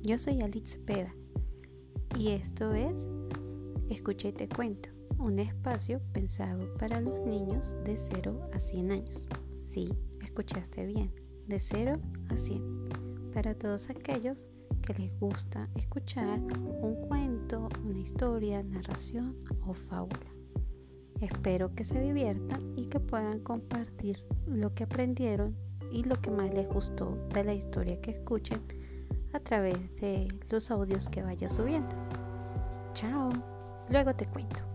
Yo soy Alice Peda y esto es Escucha y te cuento, un espacio pensado para los niños de 0 a 100 años. Sí, escuchaste bien, de 0 a 100. Para todos aquellos que les gusta escuchar un cuento, una historia, narración o fábula. Espero que se diviertan y que puedan compartir lo que aprendieron y lo que más les gustó de la historia que escuchen a través de los audios que vaya subiendo. Chao, luego te cuento.